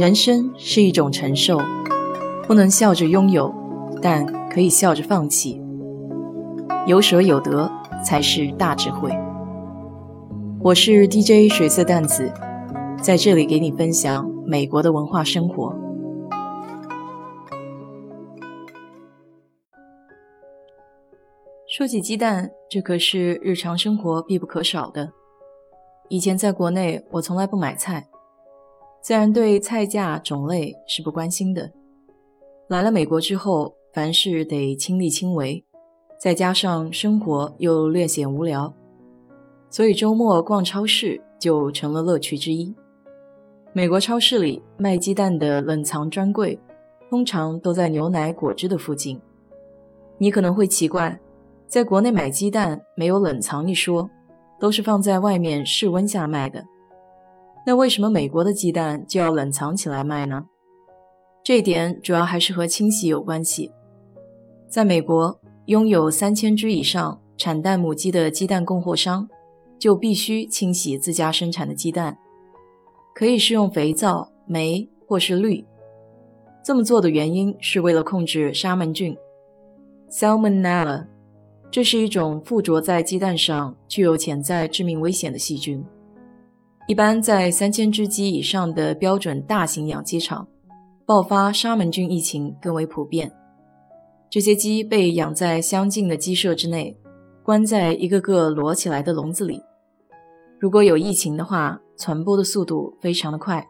人生是一种承受，不能笑着拥有，但可以笑着放弃。有舍有得才是大智慧。我是 DJ 水色淡子，在这里给你分享美国的文化生活。说起鸡蛋，这可是日常生活必不可少的。以前在国内，我从来不买菜。自然对菜价种类是不关心的。来了美国之后，凡事得亲力亲为，再加上生活又略显无聊，所以周末逛超市就成了乐趣之一。美国超市里卖鸡蛋的冷藏专柜，通常都在牛奶果汁的附近。你可能会奇怪，在国内买鸡蛋没有冷藏一说，都是放在外面室温下卖的。那为什么美国的鸡蛋就要冷藏起来卖呢？这一点主要还是和清洗有关系。在美国，拥有三千只以上产蛋母鸡的鸡蛋供货商就必须清洗自家生产的鸡蛋，可以是用肥皂、酶或是氯。这么做的原因是为了控制沙门菌 （Salmonella），这是一种附着在鸡蛋上、具有潜在致命危险的细菌。一般在三千只鸡以上的标准大型养鸡场，爆发沙门菌疫情更为普遍。这些鸡被养在相近的鸡舍之内，关在一个个摞起来的笼子里。如果有疫情的话，传播的速度非常的快。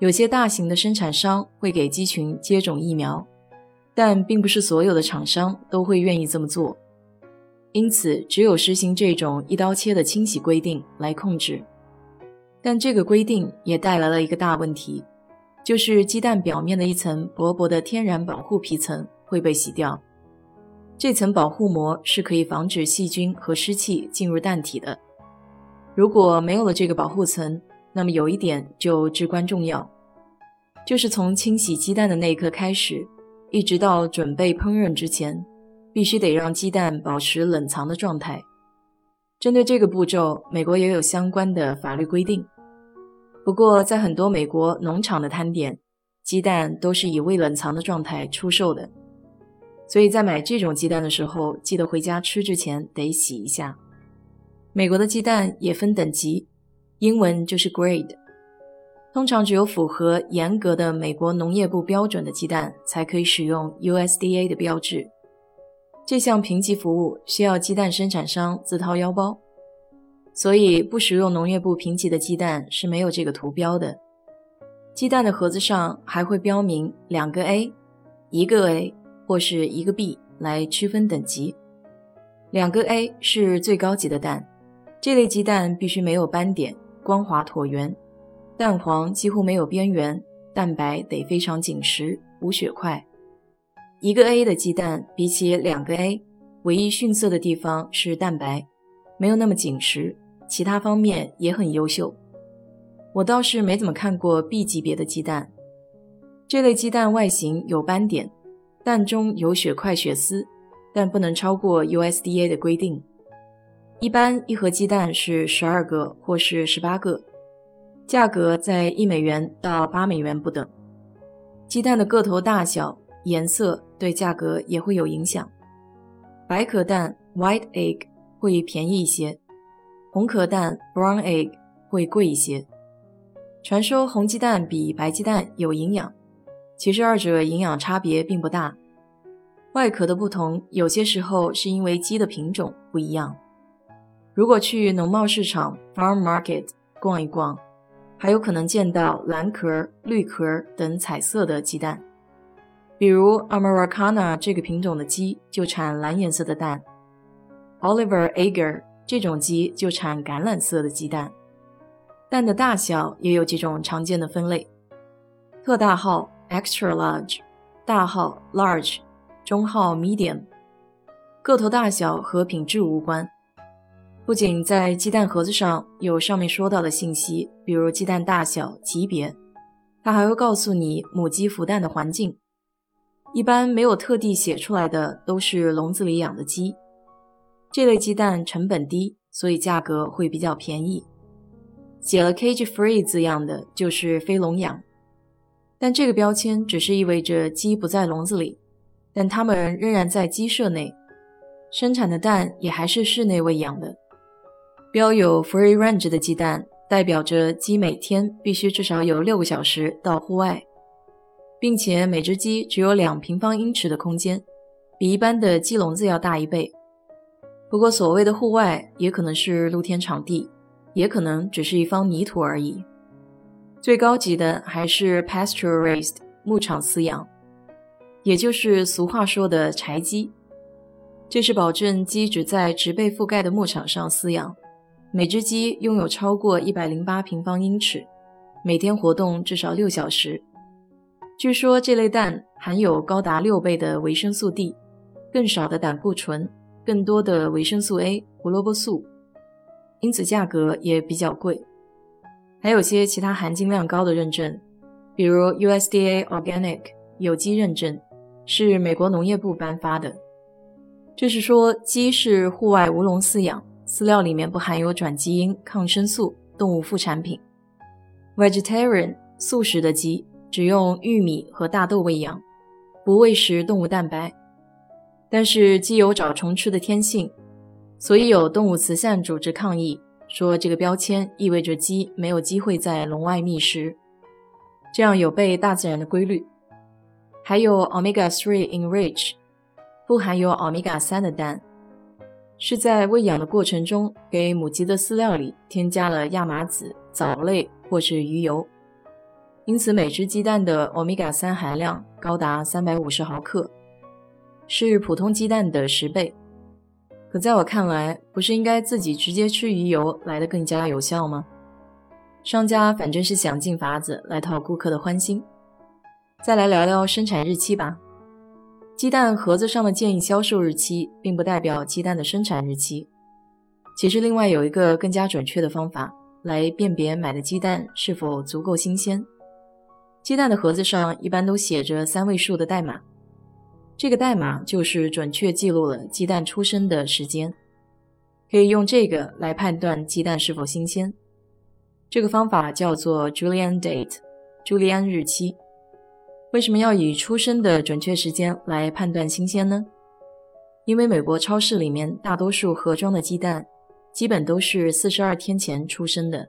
有些大型的生产商会给鸡群接种疫苗，但并不是所有的厂商都会愿意这么做。因此，只有实行这种一刀切的清洗规定来控制。但这个规定也带来了一个大问题，就是鸡蛋表面的一层薄薄的天然保护皮层会被洗掉。这层保护膜是可以防止细菌和湿气进入蛋体的。如果没有了这个保护层，那么有一点就至关重要，就是从清洗鸡蛋的那一刻开始，一直到准备烹饪之前，必须得让鸡蛋保持冷藏的状态。针对这个步骤，美国也有相关的法律规定。不过，在很多美国农场的摊点，鸡蛋都是以未冷藏的状态出售的，所以在买这种鸡蛋的时候，记得回家吃之前得洗一下。美国的鸡蛋也分等级，英文就是 grade，通常只有符合严格的美国农业部标准的鸡蛋才可以使用 USDA 的标志。这项评级服务需要鸡蛋生产商自掏腰包。所以，不使用农业部评级的鸡蛋是没有这个图标的。鸡蛋的盒子上还会标明两个 A、一个 A 或是一个 B 来区分等级。两个 A 是最高级的蛋，这类鸡蛋必须没有斑点、光滑椭圆，蛋黄几乎没有边缘，蛋白得非常紧实，无血块。一个 A 的鸡蛋比起两个 A，唯一逊色的地方是蛋白，没有那么紧实。其他方面也很优秀，我倒是没怎么看过 B 级别的鸡蛋。这类鸡蛋外形有斑点，蛋中有血块血丝，但不能超过 USDA 的规定。一般一盒鸡蛋是十二个或是十八个，价格在一美元到八美元不等。鸡蛋的个头大小、颜色对价格也会有影响。白壳蛋 （White Egg） 会便宜一些。红壳蛋 （brown egg） 会贵一些。传说红鸡蛋比白鸡蛋有营养，其实二者营养差别并不大。外壳的不同，有些时候是因为鸡的品种不一样。如果去农贸市场 （farm market） 逛一逛，还有可能见到蓝壳、绿壳等彩色的鸡蛋。比如 Americana 这个品种的鸡就产蓝颜色的蛋。Oliver Ager。这种鸡就产橄榄色的鸡蛋，蛋的大小也有几种常见的分类：特大号 （extra large）、大号 （large）、中号 （medium）。个头大小和品质无关，不仅在鸡蛋盒子上有上面说到的信息，比如鸡蛋大小、级别，它还会告诉你母鸡孵蛋的环境。一般没有特地写出来的，都是笼子里养的鸡。这类鸡蛋成本低，所以价格会比较便宜。写了 “cage free” 字样的就是非笼养，但这个标签只是意味着鸡不在笼子里，但它们仍然在鸡舍内，生产的蛋也还是室内喂养的。标有 free range 的鸡蛋，代表着鸡每天必须至少有六个小时到户外，并且每只鸡只有两平方英尺的空间，比一般的鸡笼子要大一倍。不过，所谓的户外也可能是露天场地，也可能只是一方泥土而已。最高级的还是 pasture raised 牧场饲养，也就是俗话说的柴鸡。这是保证鸡只在植被覆盖的牧场上饲养。每只鸡拥有超过一百零八平方英尺，每天活动至少六小时。据说这类蛋含有高达六倍的维生素 D，更少的胆固醇，更多的维生素 A、胡萝卜素，因此价格也比较贵。还有些其他含金量高的认证，比如 USDA Organic 有机认证，是美国农业部颁发的。这是说鸡是户外无笼饲养。饲料里面不含有转基因、抗生素、动物副产品。Vegetarian 素食的鸡只用玉米和大豆喂养，不喂食动物蛋白。但是鸡有找虫吃的天性，所以有动物慈善组织抗议说，这个标签意味着鸡没有机会在笼外觅食，这样有悖大自然的规律。还有 Omega Three Enrich 不含有 Omega 三的蛋。是在喂养的过程中，给母鸡的饲料里添加了亚麻籽、藻类或是鱼油，因此每只鸡蛋的欧米伽三含量高达三百五十毫克，是普通鸡蛋的十倍。可在我看来，不是应该自己直接吃鱼油来的更加有效吗？商家反正是想尽法子来讨顾客的欢心。再来聊聊生产日期吧。鸡蛋盒子上的建议销售日期，并不代表鸡蛋的生产日期。其实，另外有一个更加准确的方法来辨别买的鸡蛋是否足够新鲜。鸡蛋的盒子上一般都写着三位数的代码，这个代码就是准确记录了鸡蛋出生的时间，可以用这个来判断鸡蛋是否新鲜。这个方法叫做 Julian Date，朱利安日期。为什么要以出生的准确时间来判断新鲜呢？因为美国超市里面大多数盒装的鸡蛋，基本都是四十二天前出生的。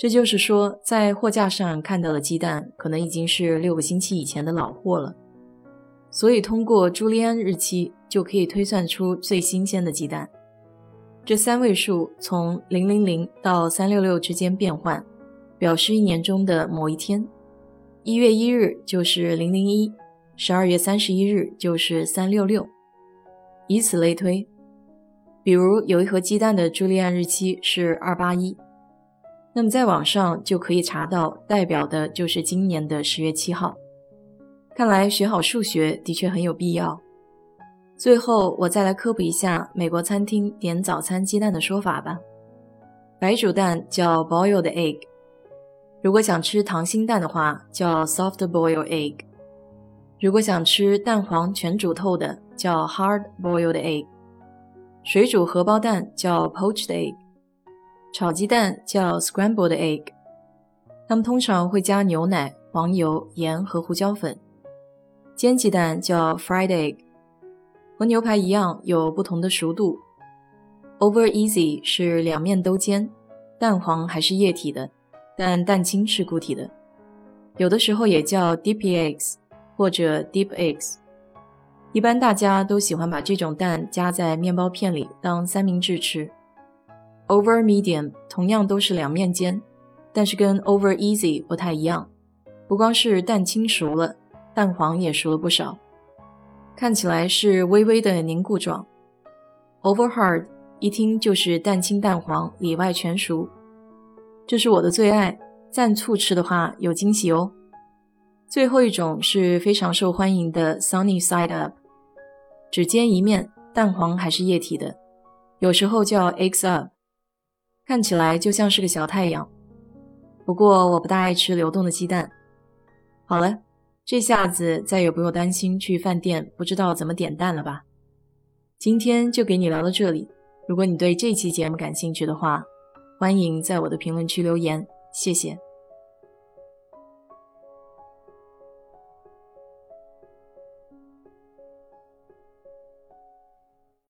这就是说，在货架上看到的鸡蛋，可能已经是六个星期以前的老货了。所以，通过朱利安日期就可以推算出最新鲜的鸡蛋。这三位数从零零零到三六六之间变换，表示一年中的某一天。一月一日就是零零一，十二月三十一日就是三六六，以此类推。比如有一盒鸡蛋的朱利安日期是二八一，那么在网上就可以查到，代表的就是今年的十月七号。看来学好数学的确很有必要。最后我再来科普一下美国餐厅点早餐鸡蛋的说法吧。白煮蛋叫 boiled egg。如果想吃溏心蛋的话，叫 soft boiled egg；如果想吃蛋黄全煮透的，叫 hard boiled egg；水煮荷包蛋叫 poached egg；炒鸡蛋叫 scrambled egg。它们通常会加牛奶、黄油、盐和胡椒粉。煎鸡蛋叫 fried egg，和牛排一样有不同的熟度。Over easy 是两面都煎，蛋黄还是液体的。但蛋清是固体的，有的时候也叫 deep eggs 或者 deep eggs。一般大家都喜欢把这种蛋夹在面包片里当三明治吃。Over medium 同样都是两面煎，但是跟 over easy 不太一样，不光是蛋清熟了，蛋黄也熟了不少，看起来是微微的凝固状。Over hard 一听就是蛋清蛋黄里外全熟。这是我的最爱，蘸醋吃的话有惊喜哦。最后一种是非常受欢迎的 Sunny Side Up，只煎一面，蛋黄还是液体的，有时候叫 Eggs Up，看起来就像是个小太阳。不过我不大爱吃流动的鸡蛋。好了，这下子再也不用担心去饭店不知道怎么点蛋了吧？今天就给你聊到这里。如果你对这期节目感兴趣的话，欢迎在我的评论区留言，谢谢。